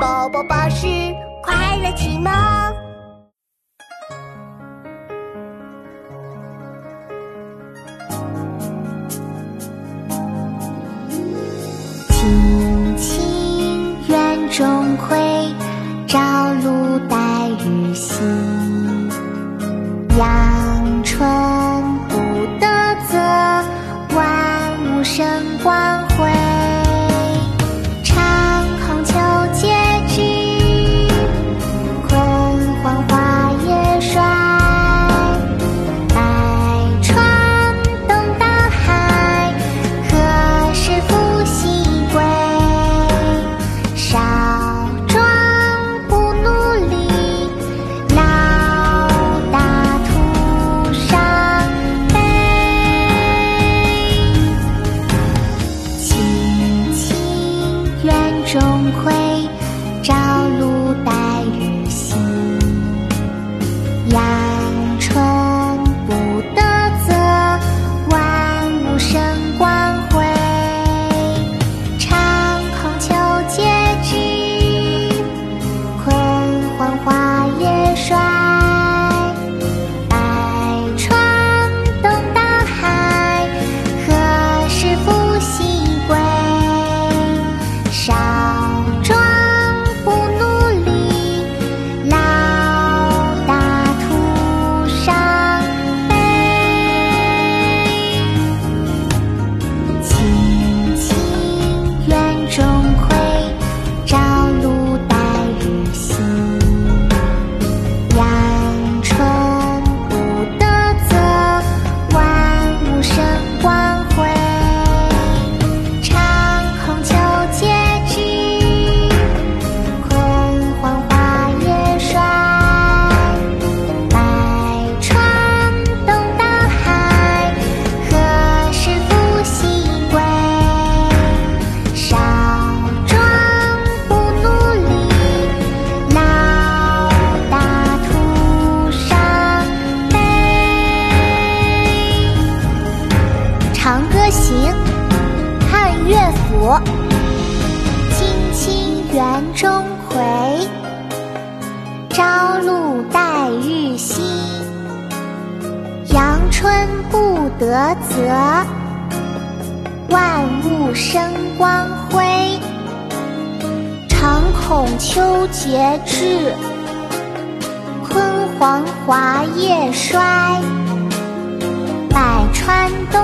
宝宝巴士快乐启蒙。青青园中葵，朝露待日晞。阳春布德泽，万物生光会青青园中葵，朝露待日晞。阳春布德泽，万物生光辉。常恐秋节至，焜黄华叶衰。百川东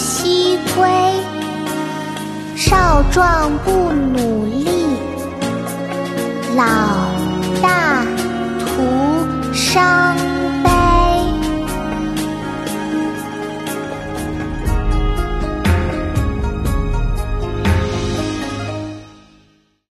西归。少壮不努力，老大。